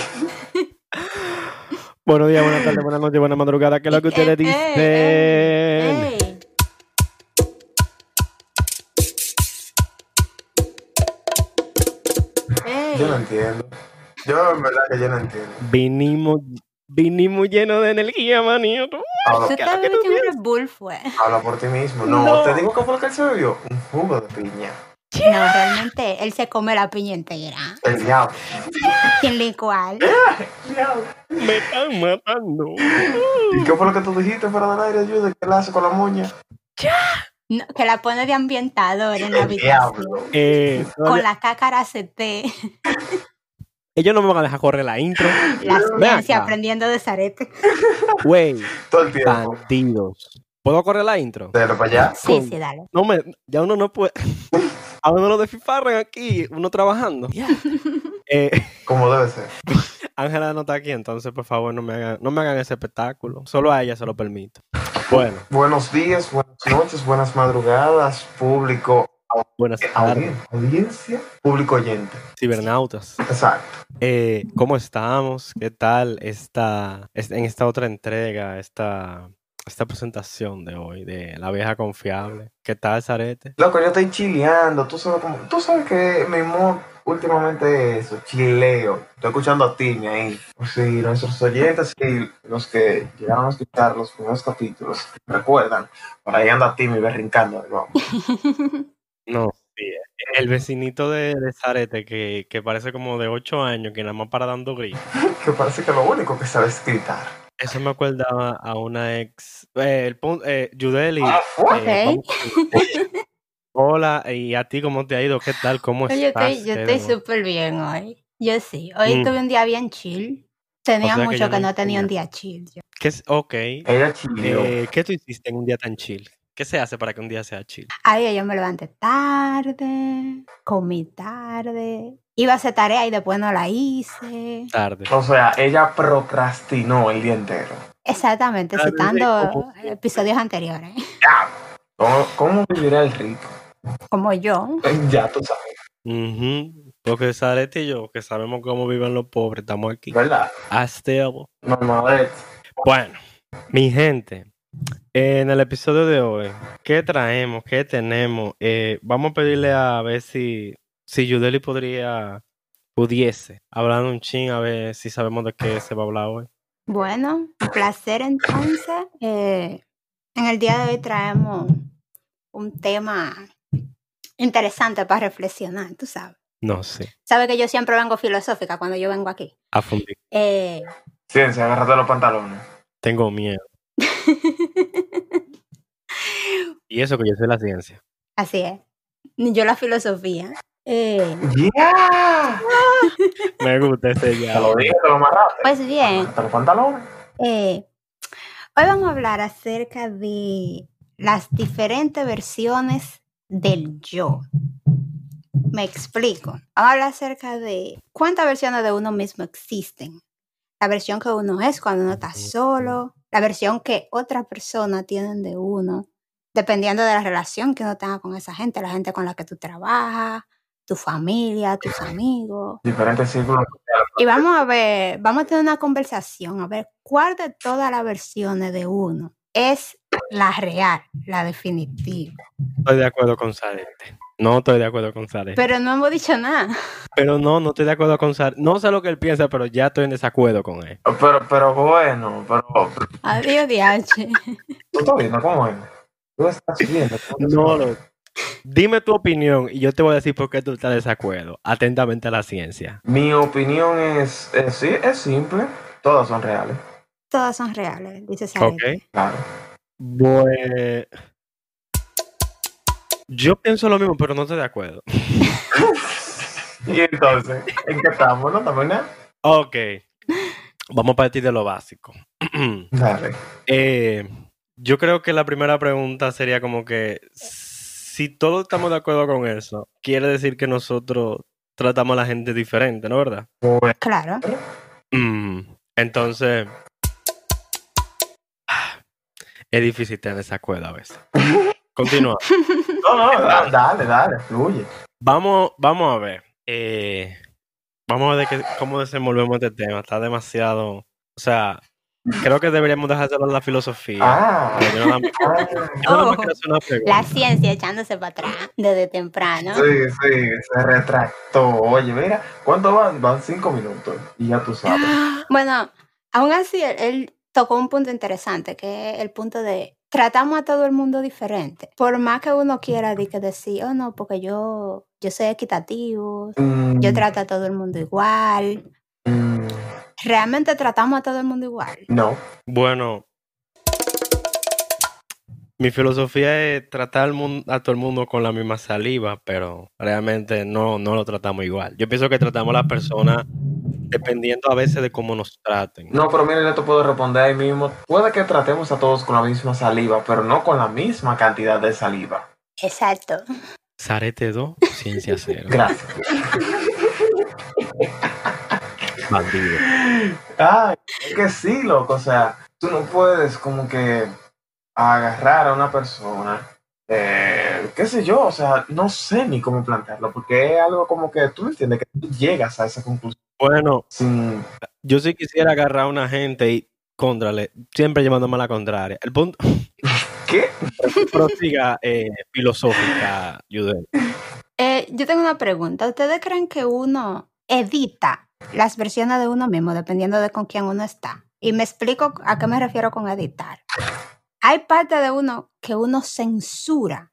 Buenos días, buenas tardes, buenas noches, buenas madrugadas. ¿Qué es lo que ustedes Eh, dicen? eh, eh. Ey. Yo no entiendo. Yo en verdad que yo no entiendo. Vinimos, vinimos llenos de energía, manito. Habla, ¿Qué que tú Bull, fue. habla por ti mismo. No, No. te digo que fue lo que él se bebió. Un jugo de piña. No, realmente él se come la piña entera. El diablo. Sin licuar. Me están matando. ¿Y qué fue lo que tú dijiste fuera del aire, ayuda? ¿Qué él hace con la moña? No, que la pone de ambientador en la El habitación. diablo. Eh, Con la cácara CT. ellos no me van a dejar correr la intro. La ciencia aprendiendo de Zarete. Güey, Todo el tiempo. bandidos. ¿Puedo correr la intro? Pero para allá. Sí, sí, dale. No me, ya uno no puede. A uno lo desfifarran aquí, uno trabajando. Eh, Como debe ser. Ángela no está aquí, entonces por favor no me hagan, no me hagan ese espectáculo. Solo a ella se lo permito. Bueno, Buenos días, buenas noches, buenas madrugadas, público, buenas tardes, audien- audiencia, público oyente. cibernautas. Exacto. Eh, ¿Cómo estamos? ¿Qué tal esta, es- en esta otra entrega, esta, esta presentación de hoy de La Vieja Confiable? ¿Qué tal, Zarete? Loco, yo estoy chileando. Tú sabes, cómo- tú sabes que mi humor últimamente es eso, chileo. Estoy escuchando a Timmy ahí. Sí, nuestros oyentes y los que llegaron a escuchar los primeros capítulos recuerdan. Por ahí anda Timmy berrincando. Vamos. No, sí, el vecinito de, de Zarete que, que parece como de 8 años, que nada más para dando gritos. Que parece que lo único que sabe es gritar. Eso me acordaba a una ex, eh, el eh, Yudeli. Ah, eh, Hola, y a ti cómo te ha ido, ¿qué tal? ¿Cómo Yo estás? estoy, yo ¿Qué estoy súper bien hoy. Yo sí. Hoy Mm. tuve un día bien chill. Tenía O sea que mucho yo que no tenía un día chill. yo. ¿Qué es? Ok. Eh, ¿Qué tú hiciste en un día tan chill? ¿Qué se hace para que un día sea chill? Ay, yo me levanté tarde, comí tarde, iba a hacer tarea y después no la hice. Tarde. O sea, ella procrastinó el día entero. Exactamente, Tarde, citando episodios anteriores. ¿Cómo, cómo vivirá el rico? Como yo. Ya tú sabes, Ujú, Porque Zarete y yo, que sabemos cómo viven los pobres, estamos aquí. ¿verdad? Hasta. Bueno, mi gente, en el episodio de hoy, ¿qué traemos? ¿Qué tenemos? Eh, vamos a pedirle a ver si, si Yudeli podría, pudiese, hablar un chin, a ver si sabemos de qué se va a hablar hoy. Bueno, un placer entonces. Eh, en el día de hoy traemos un tema interesante para reflexionar, tú sabes. No sé, Sabes que yo siempre vengo filosófica cuando yo vengo aquí. a fundir. Eh, Ciencia, agárrate los pantalones. Tengo miedo. Y eso que yo soy la ciencia. así es. Yo la filosofía. Eh, ¡Yeah! Me gusta ese Te ya. lo dije, te lo amarraste. pues bien, los pantalones. eh, hoy vamos a hablar acerca de las diferentes versiones del yo. Me explico. Vamos a hablar acerca de cuántas versiones de uno mismo existen. La versión que uno es cuando uno está solo, la versión que otra persona tienen de uno, dependiendo de la relación que uno tenga con esa gente, la gente con la que tú trabajas, tu familia, tus amigos. Diferentes círculos. Y vamos a ver, vamos a tener una conversación, a ver cuál de todas las versiones de uno es la real, la definitiva. Estoy de acuerdo con Sarete. No estoy de acuerdo con Sarete. Pero no hemos dicho nada. Pero no, no estoy de acuerdo con Sarete. No sé lo que él piensa, pero ya estoy en desacuerdo con él. Pero, pero bueno, pero. Adiós, DH. ¿Tú estás viendo cómo es? Tú estás? No, no. Dime tu opinión y yo te voy a decir por qué tú estás de desacuerdo. Atentamente a la ciencia. Mi opinión es, es, sí, es simple. Todas son reales. Todas son reales, dice Ok. Sarete. Claro. Pues. Yo pienso lo mismo, pero no estoy de acuerdo. Y entonces, ¿en qué estamos? ¿No estamos nada? Ok. Vamos a partir de lo básico. Dale. Eh, yo creo que la primera pregunta sería como que si todos estamos de acuerdo con eso, quiere decir que nosotros tratamos a la gente diferente, ¿no verdad? Pues, Claro. Mm, entonces, es difícil tener desacuerdo a veces. Continúa. no, no, da- dale, dale, fluye. Vamos, vamos a ver. Eh, vamos a ver de qué- cómo desenvolvemos este tema. Está demasiado. O sea, creo que deberíamos dejárselo a la filosofía. Ah, yo nada más- ah, yo nada más Oh. quiero hacer una pregunta. La ciencia echándose para atrás desde temprano. sí, sí, se retractó. Oye, mira, ¿cuánto van? Van cinco minutos. Y ya tú sabes. Bueno, aún así, él, él tocó un punto interesante, que es el punto de tratamos a todo el mundo diferente. Por más que uno quiera de que decir, oh no, porque yo, yo soy equitativo, Mm, yo trato a todo el mundo igual. mm, Realmente tratamos a todo el mundo igual. no. Bueno, mi filosofía es tratar a todo el mundo con la misma saliva, pero realmente no, no lo tratamos igual. Yo pienso que tratamos a las personas dependiendo a veces de cómo nos traten. No, pero mire, yo te puedo responder ahí mismo. Puede que tratemos a todos con la misma saliva, pero no con la misma cantidad de saliva. Exacto. Zarete 2, ciencia cero. Gracias. Bandido. Ay, es que sí, loco. O sea, tú no puedes como que agarrar a una persona, eh, qué sé yo, o sea, no sé ni cómo plantearlo, porque es algo como que tú entiendes, que tú llegas a esa conclusión Bueno, sin... yo sí quisiera agarrar a una gente y contrale, siempre llevándome a la contraria. El punto, ¿Qué? prosiga eh, filosófica, Yudel. Eh, yo tengo una pregunta. ¿Ustedes creen que uno edita las versiones de uno mismo dependiendo de con quién uno está? Y me explico a qué me refiero con editar. Hay parte de uno que uno censura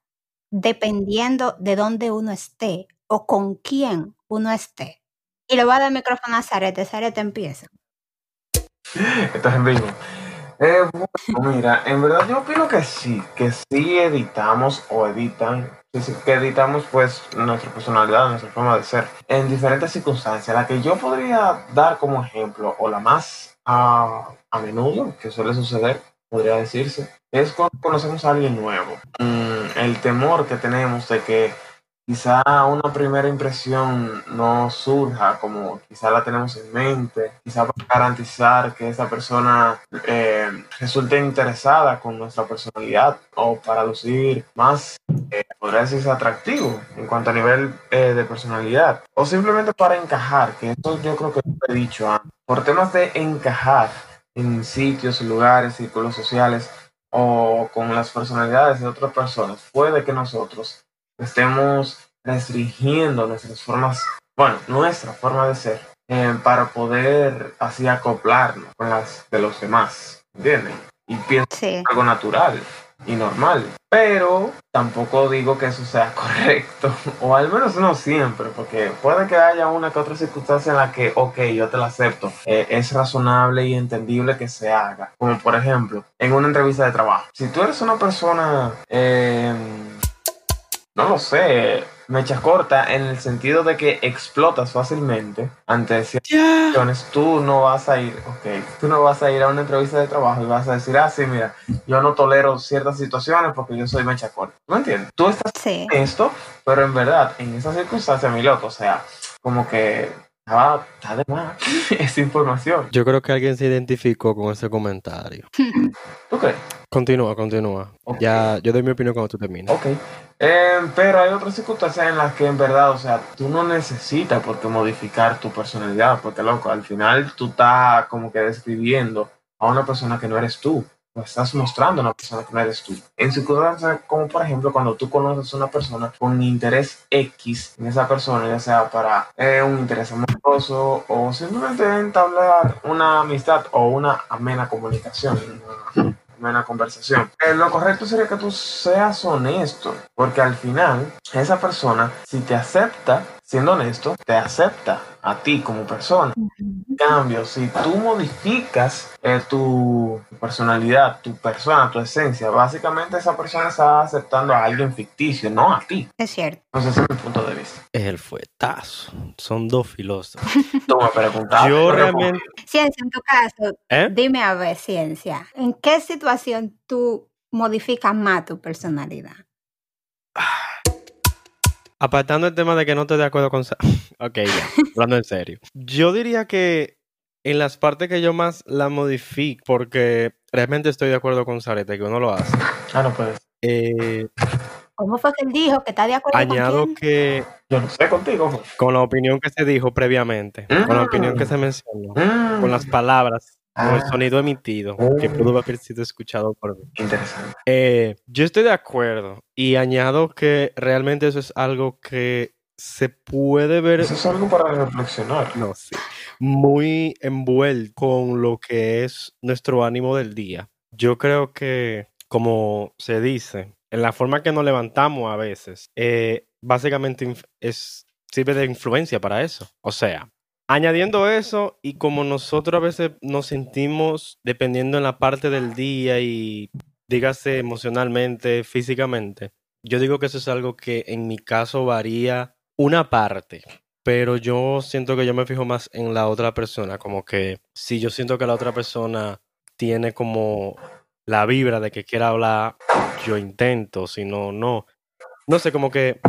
dependiendo de dónde uno esté o con quién uno esté. Y le voy a dar el micrófono a Zarete. Zarete empieza. Estás en vivo. Eh, bueno, mira, en verdad yo opino que sí, que sí editamos o editan, que editamos pues nuestra personalidad, nuestra forma de ser, en diferentes circunstancias. La que yo podría dar como ejemplo, o la más ah, a menudo que suele suceder, podría decirse, es cuando conocemos a alguien nuevo. Mm, el temor que tenemos de que quizá una primera impresión no surja como quizá la tenemos en mente, quizá para garantizar que esa persona eh, resulte interesada con nuestra personalidad o para lucir más, eh, podría decirse atractivo en cuanto a nivel eh, de personalidad. O simplemente para encajar, que eso yo creo que he dicho antes, por temas de encajar en sitios, lugares, círculos sociales o con las personalidades de otras personas, puede que nosotros estemos restringiendo nuestras formas, bueno, nuestra forma de ser, eh, para poder así acoplarnos con las de los demás, ¿entienden? Y pienso Sí. algo natural y normal, pero tampoco digo que eso sea correcto, o al menos no siempre, porque puede que haya una que otra circunstancia en la que, ok, yo te la acepto, eh, es razonable y entendible que se haga, como por ejemplo, en una entrevista de trabajo. Si tú eres una persona, eh, no lo sé, mecha corta en el sentido de que explotas fácilmente ante ciertas situaciones, tú no vas a ir, ok, tú no vas a ir a una entrevista de trabajo y vas a decir, ah, sí, mira, yo no tolero ciertas situaciones porque yo soy mecha corta. ¿Tú me entiendes? Tú estás Sí. en esto, pero en verdad, en esa circunstancia, mi loco, o sea, como que ah, está de más esa información. Yo creo que alguien se identificó con ese comentario. ¿Tú crees? Continúa, continúa. Ok. Ya, yo doy mi opinión cuando tú termines. Ok. Eh, pero hay otras circunstancias en las que en verdad, o sea, tú no necesitas por qué modificar tu personalidad, porque loco, al final tú estás como que describiendo a una persona que no eres tú. O estás mostrando a una persona que no eres tú. En circunstancias como por ejemplo cuando tú conoces a una persona con interés X en esa persona, ya sea para eh, un interés amoroso o simplemente entablar una amistad o una amena comunicación, una amena conversación. Eh, lo correcto sería que tú seas honesto, porque al final esa persona, si te acepta, siendo honesto, te acepta a ti como persona. Cambio, si tú modificas eh, tu personalidad, tu persona, tu esencia, básicamente esa persona está aceptando a alguien ficticio, no a ti. Es cierto. Entonces, ese es mi punto de vista. Es el fuetazo. Son dos filósofos. Tú me preguntaste, yo realmente. Ciencia, en tu caso, ¿Eh? dime a ver, ciencia, ¿en qué situación tú modificas más tu personalidad? Apartando el tema de que no estoy de acuerdo con... Sa- ok, ya. Hablando en serio. Yo diría que en las partes que yo más la modifico, porque realmente estoy de acuerdo con Sarete, que uno lo hace. Ah, no puedes. eh, ¿Cómo fue que él dijo que está de acuerdo Añado con quién? que Yo no sé contigo. con la opinión que se dijo previamente, con la opinión que se mencionó, con las palabras, con el Ah. sonido emitido, que pudo haber sido escuchado por mí. Interesante. Eh, yo estoy de acuerdo y añado que realmente eso es algo que se puede ver, Eso es algo para reflexionar. no sé, muy envuelto con lo que es nuestro ánimo del día. Yo creo que, como se dice, en la forma que nos levantamos a veces, eh, básicamente es, sirve de influencia para eso. O sea, añadiendo eso y como nosotros a veces nos sentimos dependiendo en la parte del día y dígase emocionalmente, físicamente, yo digo que eso es algo que en mi caso varía una parte, pero yo siento que yo me fijo más en la otra persona, como que si yo siento que la otra persona tiene como la vibra de que quiera hablar, yo intento, si no, no. No sé, como que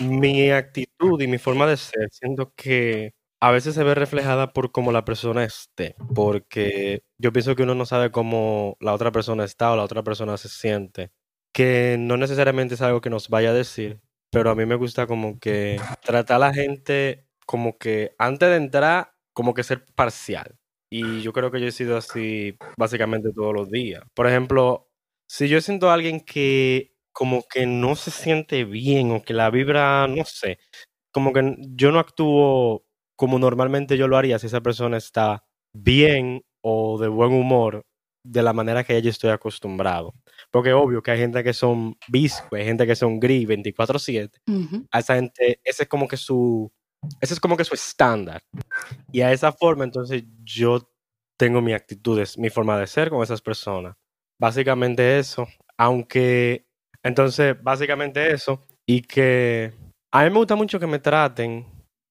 mi actitud y mi forma de ser, siento que a veces se ve reflejada por cómo la persona esté, porque yo pienso que uno no sabe cómo la otra persona está o la otra persona se siente, que no necesariamente es algo que nos vaya a decir, pero a mí me gusta como que tratar a la gente como que antes de entrar, como que ser parcial. Y yo creo que yo he sido así básicamente todos los días. Por ejemplo, si yo siento a alguien que como que no se siente bien o que la vibra, no sé, como que yo no actúo como normalmente yo lo haría si esa persona está bien o de buen humor de la manera que yo estoy acostumbrado. Porque obvio que hay gente que son visco, hay gente que son gris 24/7. Ujú. A esa gente, ese es como que su, ese es como que su estándar. Y a esa forma, entonces yo tengo mi actitudes, mi forma de ser con esas personas. Básicamente eso. Aunque, entonces, básicamente eso. Y que a mí me gusta mucho que me traten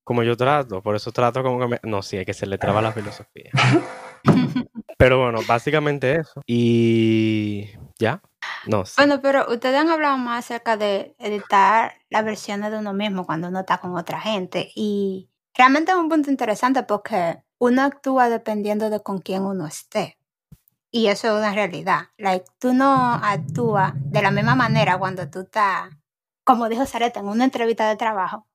como yo trato. Por eso trato como que me... No, sí, es que se le traba la filosofía. Pero bueno, básicamente eso. Y ya. No sé. Bueno, pero ustedes han hablado más acerca de editar las versiones de uno mismo cuando uno está con otra gente. Y realmente es un punto interesante porque uno actúa dependiendo de con quién uno esté. Y eso es una realidad. Like, tú no actúas de la misma manera cuando tú estás, como dijo Sareta, en una entrevista de trabajo,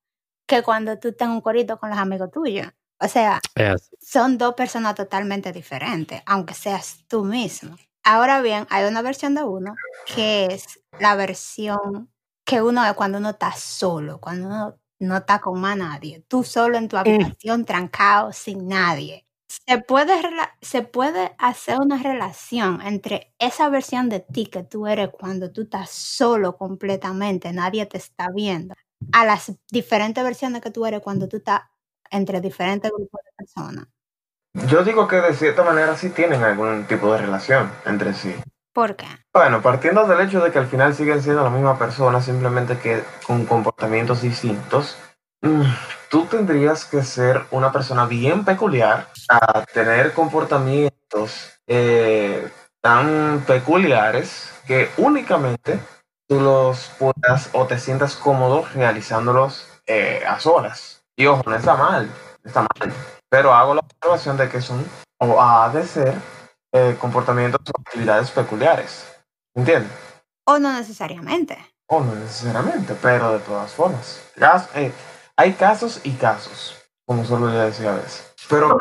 que cuando tú estás en un corito con los amigos tuyos. O sea, Es así. son dos personas totalmente diferentes, aunque seas tú mismo. Ahora bien, hay una versión de uno que es la versión que uno es cuando uno está solo, cuando uno no está con más nadie, tú solo en tu habitación, trancado, sin nadie. Se puede, se puede hacer una relación entre esa versión de ti que tú eres cuando tú estás solo completamente, nadie te está viendo, a las diferentes versiones que tú eres cuando tú estás entre diferentes grupos de personas. Yo digo que de cierta manera sí tienen algún tipo de relación entre sí. ¿Por qué? Bueno, partiendo del hecho de que al final siguen siendo la misma persona, simplemente que con comportamientos distintos, mm, tú tendrías que ser una persona bien peculiar a tener comportamientos eh, tan peculiares que únicamente tú los puedas o te sientas cómodo realizándolos eh, a solas. Y ojo, no está mal, no está mal, pero hago la observación de que son o ha de ser eh, comportamientos o actividades peculiares. ¿Entiendes? O no necesariamente. O no necesariamente, pero de todas formas. Eh, hay casos y casos, como solo le decía a veces. Pero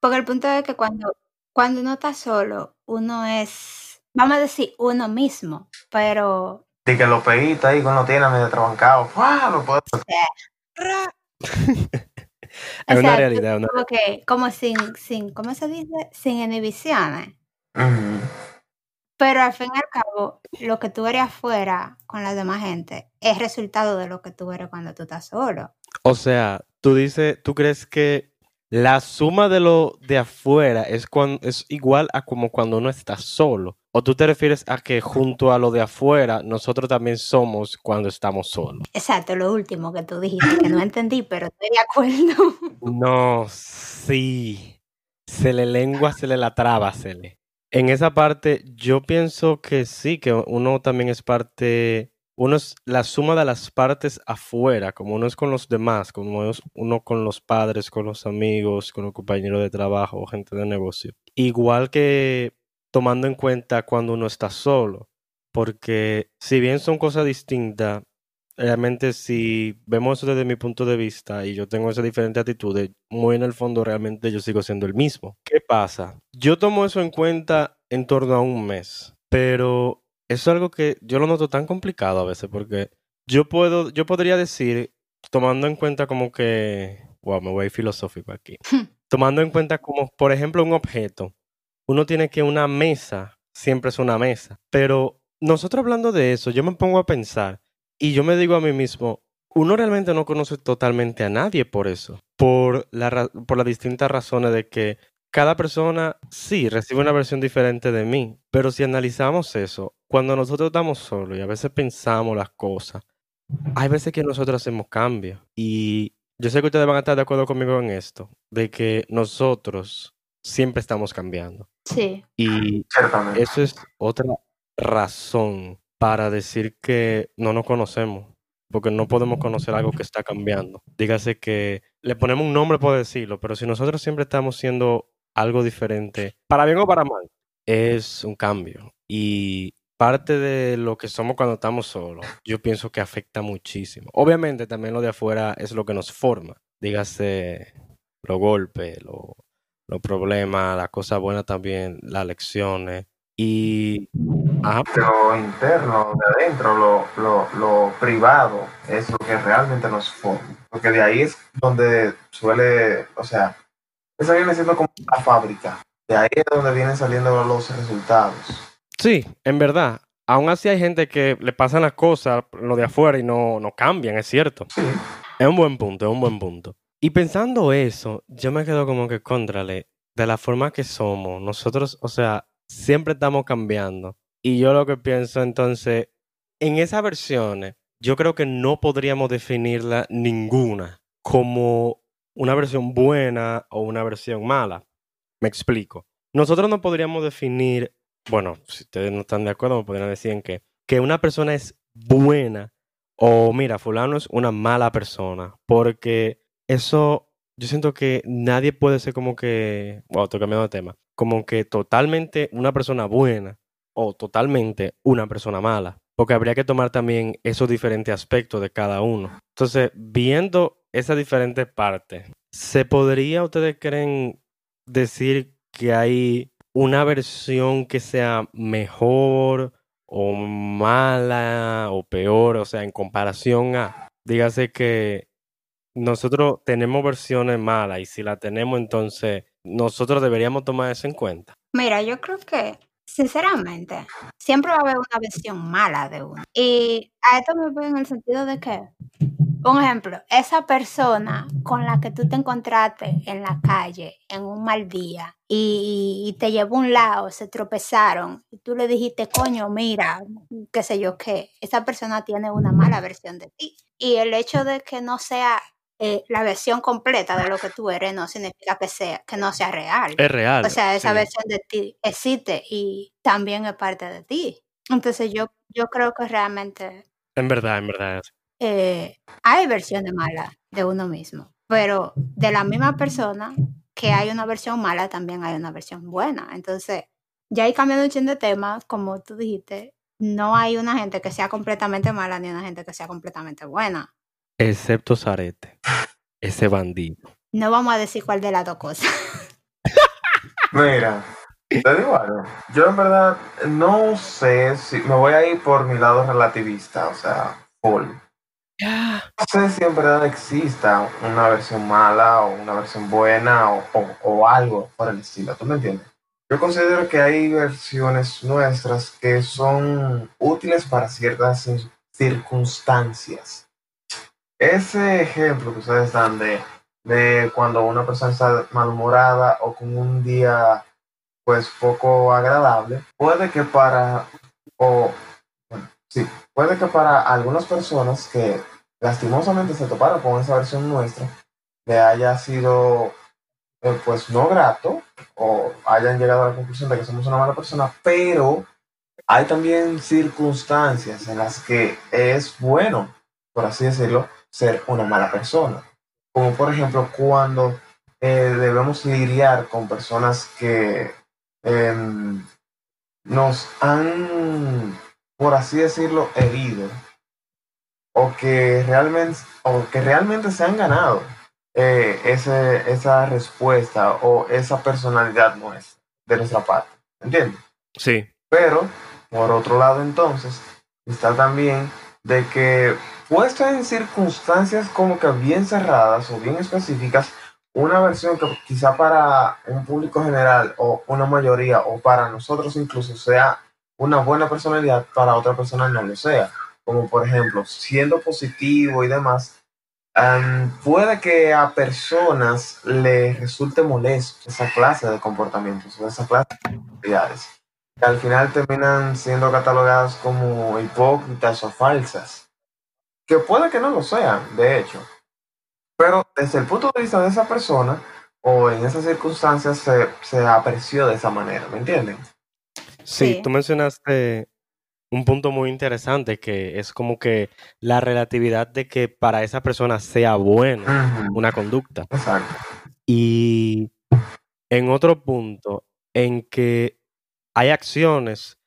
Porque el punto es que cuando, cuando uno está solo, uno es, vamos a decir, uno mismo, pero de que lo peguita ahí, que uno tiene medio trabancado, ¡fua! lo puede Es o una sea, tú realidad. una- como que, como sin, sin, ¿cómo se dice? Sin inhibiciones. Pero al fin y al cabo, lo que tú eres afuera con la demás gente es resultado de lo que tú eres cuando tú estás solo. O sea, tú dices, tú crees que la suma de lo de afuera es, cuan- es igual a como cuando uno está solo. O tú te refieres a que junto a lo de afuera, nosotros también somos cuando estamos solos. Exacto, lo último que tú dijiste, que no entendí, pero estoy de acuerdo. No, sí. Se le lengua, se le la traba, se le. En esa parte, yo pienso que sí, que uno también es parte, uno es la suma de las partes afuera, como uno es con los demás, como es uno con los padres, con los amigos, con los compañeros de trabajo, gente de negocio. Igual que tomando en cuenta cuando uno está solo, porque si bien son cosas distintas, realmente si vemos desde mi punto de vista y yo tengo esas diferentes actitudes, muy en el fondo realmente yo sigo siendo el mismo. ¿Qué pasa? Yo tomo eso en cuenta en torno a un mes, pero eso es algo que yo lo noto tan complicado a veces porque yo puedo, yo podría decir, tomando en cuenta como que, wow, me voy filosófico aquí, tomando en cuenta como, por ejemplo, un objeto, uno tiene que una mesa siempre es una mesa, pero nosotros hablando de eso, yo me pongo a pensar y yo me digo a mí mismo, uno realmente no conoce totalmente a nadie por eso, por, la, por las distintas razones de que cada persona sí recibe una versión diferente de mí, pero si analizamos eso, cuando nosotros estamos solos y a veces pensamos las cosas, hay veces que nosotros hacemos cambios. Y yo sé que ustedes van a estar de acuerdo conmigo en esto, de que nosotros siempre estamos cambiando. Sí. Y eso es otra razón para decir que no nos conocemos, porque no podemos conocer algo que está cambiando. Dígase que le ponemos un nombre por decirlo, pero si nosotros siempre estamos siendo algo diferente, para bien o para mal, es un cambio. Y parte de lo que somos cuando estamos solos, yo pienso que afecta muchísimo. Obviamente también lo de afuera es lo que nos forma. Dígase los golpes, lo- los problemas, las cosas buenas también, las lecciones. Y ajá, Lo interno, de adentro, lo, lo, lo privado, es lo que realmente nos forma. Porque de ahí es donde suele, o sea, esa viene siendo como la fábrica. De ahí es donde vienen saliendo los resultados. sí, en verdad. Aún así hay gente que le pasan las cosas, lo de afuera, y no, no cambian, es cierto. Sí, Es un buen punto, es un buen punto. Y pensando eso, yo me quedo como que contrale, de la forma que somos, nosotros, o sea, siempre estamos cambiando. Y yo lo que pienso entonces, en esas versiones, yo creo que no podríamos definirla ninguna como una versión buena o una versión mala. Me explico. Nosotros no podríamos definir, bueno, si ustedes no están de acuerdo, me podrían decir en que, que una persona es buena o mira, fulano es una mala persona, porque eso yo siento que nadie puede ser como que, wow, estoy cambiando de tema, como que totalmente una persona buena o totalmente una persona mala, porque habría que tomar también esos diferentes aspectos de cada uno. Entonces, viendo esas diferentes partes, ¿se podría, ustedes creen, decir que hay una versión que sea mejor o mala o peor, o sea, en comparación a, dígase que nosotros tenemos versiones malas y si la tenemos, entonces nosotros deberíamos tomar eso en cuenta. Mira, yo creo que, sinceramente, siempre va a haber una versión mala de uno. Y a esto me voy en el sentido de que, un ejemplo, esa persona con la que tú te encontraste en la calle en un mal día y, y te llevó a un lado, se tropezaron y tú le dijiste, coño, mira, qué sé yo qué, esa persona tiene una mala versión de ti. Y el hecho de que no sea eh, la versión completa de lo que tú eres no significa que, sea, que no sea real. Es real. O sea, esa sí. versión de ti existe y también es parte de ti. Entonces yo, yo creo que realmente En verdad, en verdad. eh, hay versiones malas de uno mismo, pero de la misma persona que hay una versión mala, también hay una versión buena. Entonces, ya ahí cambiando un chin de temas, como tú dijiste, no hay una gente que sea completamente mala ni una gente que sea completamente buena. Excepto Zarete, ese bandido. No vamos a decir cuál de las dos cosas. Mira, te digo algo. Yo en verdad no sé si me voy a ir por mi lado relativista, o sea, full. Ya. No sé si en verdad exista una versión mala o una versión buena o, o- o algo por el estilo, ¿tú me entiendes? Yo considero que hay versiones nuestras que son útiles para ciertas cir- circunstancias. Ese ejemplo que ustedes dan de, de cuando una persona está malhumorada o con un día pues poco agradable, puede que para, o, sí, puede que para algunas personas que lastimosamente se toparon con esa versión nuestra, le haya sido eh, pues no grato o hayan llegado a la conclusión de que somos una mala persona, pero hay también circunstancias en las que es bueno, por así decirlo, ser una mala persona. Como por ejemplo cuando eh, debemos lidiar con personas que em, nos han por así decirlo, herido o que realmente, o que realmente se han ganado eh, ese, esa respuesta o esa personalidad nuestra, de nuestra parte. ¿Entiendes? Sí. Pero, por otro lado, entonces, está también de que puesto en circunstancias como que bien cerradas o bien específicas, una versión que quizá para un público general o una mayoría o para nosotros incluso sea una buena personalidad, para otra persona no lo sea. Como por ejemplo, siendo positivo y demás, em, puede que a personas les resulte molesto esa clase de comportamientos o esa clase de actividades que al final terminan siendo catalogadas como hipócritas o falsas. Que puede que no lo sean, de hecho. Pero desde el punto de vista de esa persona o en esas circunstancias se, se apreció de esa manera, ¿me entienden? Sí, Sí. tú mencionaste un punto muy interesante que es como que la relatividad de que para esa persona sea buena una conducta. Exacto. Y en otro punto, en que hay acciones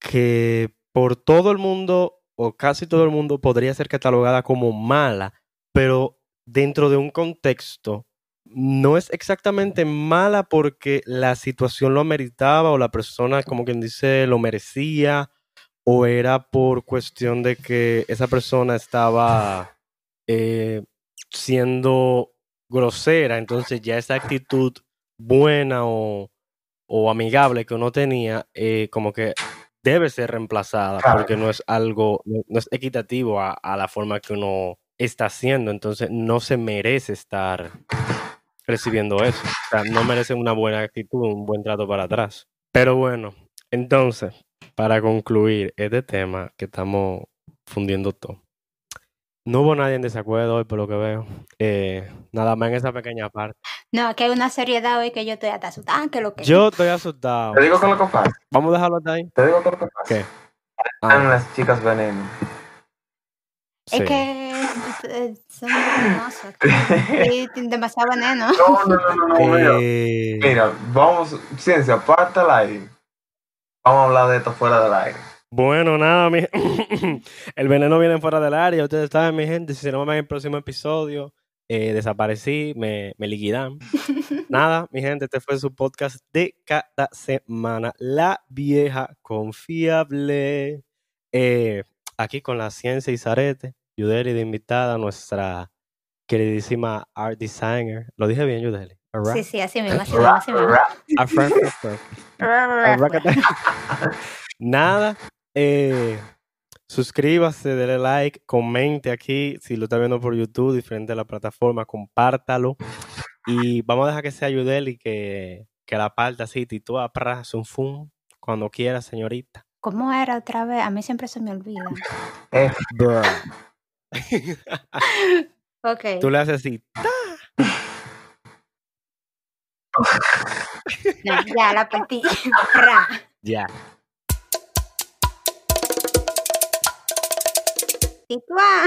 que por todo el mundo o casi todo el mundo podría ser catalogada como mala, pero dentro de un contexto no es exactamente mala porque la situación lo ameritaba o la persona, como quien dice, lo merecía o era por cuestión de que esa persona estaba eh, siendo grosera, entonces ya esa actitud buena o, o amigable que uno tenía, eh, como que debe ser reemplazada Claro. porque no es algo, no, es equitativo a, a la forma que uno está haciendo, entonces no se merece estar recibiendo eso, o sea, no merece una buena actitud, un buen trato para atrás. Pero bueno, entonces, para concluir este tema que estamos fundiendo todo. No hubo nadie en desacuerdo hoy, por lo que veo. Eh, nada más en esa pequeña parte. No, que hay una seriedad hoy que yo estoy hasta asustada, que lo que. Yo estoy asustado. Te digo que lo que pasa. Vamos a dejarlo hasta ahí. Te digo que lo que pasa. ¿Qué? Están Ah, las chicas veneno. Es sí. que eh, son muy venenosas. Demasiado veneno. No, no, no, no, no, mira. Eh, Mira, vamos, ciencia, parte al aire. Vamos a hablar de esto fuera del aire. Bueno, nada, mi... el veneno viene fuera del área. Ustedes saben, mi gente. Si se no me ven en el próximo episodio, eh, desaparecí, me, me liquidan. nada, mi gente, este fue su podcast de cada semana. La vieja confiable. Eh, aquí con la ciencia y Zarete. Yudeli de invitada, nuestra queridísima art designer. Lo dije bien, Yudeli. Sí, sí, así mismo, así mismo, así mismo. Afra- afra- Arracata. Nada. eh, suscríbase, dele like, comente aquí si lo está viendo por YouTube, diferente a la plataforma, compártalo. Y vamos a dejar que sea Yudeli que, que la parte así, titúa pra, zum, fum, cuando quiera, señorita. ¿Cómo era otra vez? A mí siempre se me olvida. Eh, Bruh. Ok. Tú le haces así. No, ya la partí. Ra. Ya. Titúa.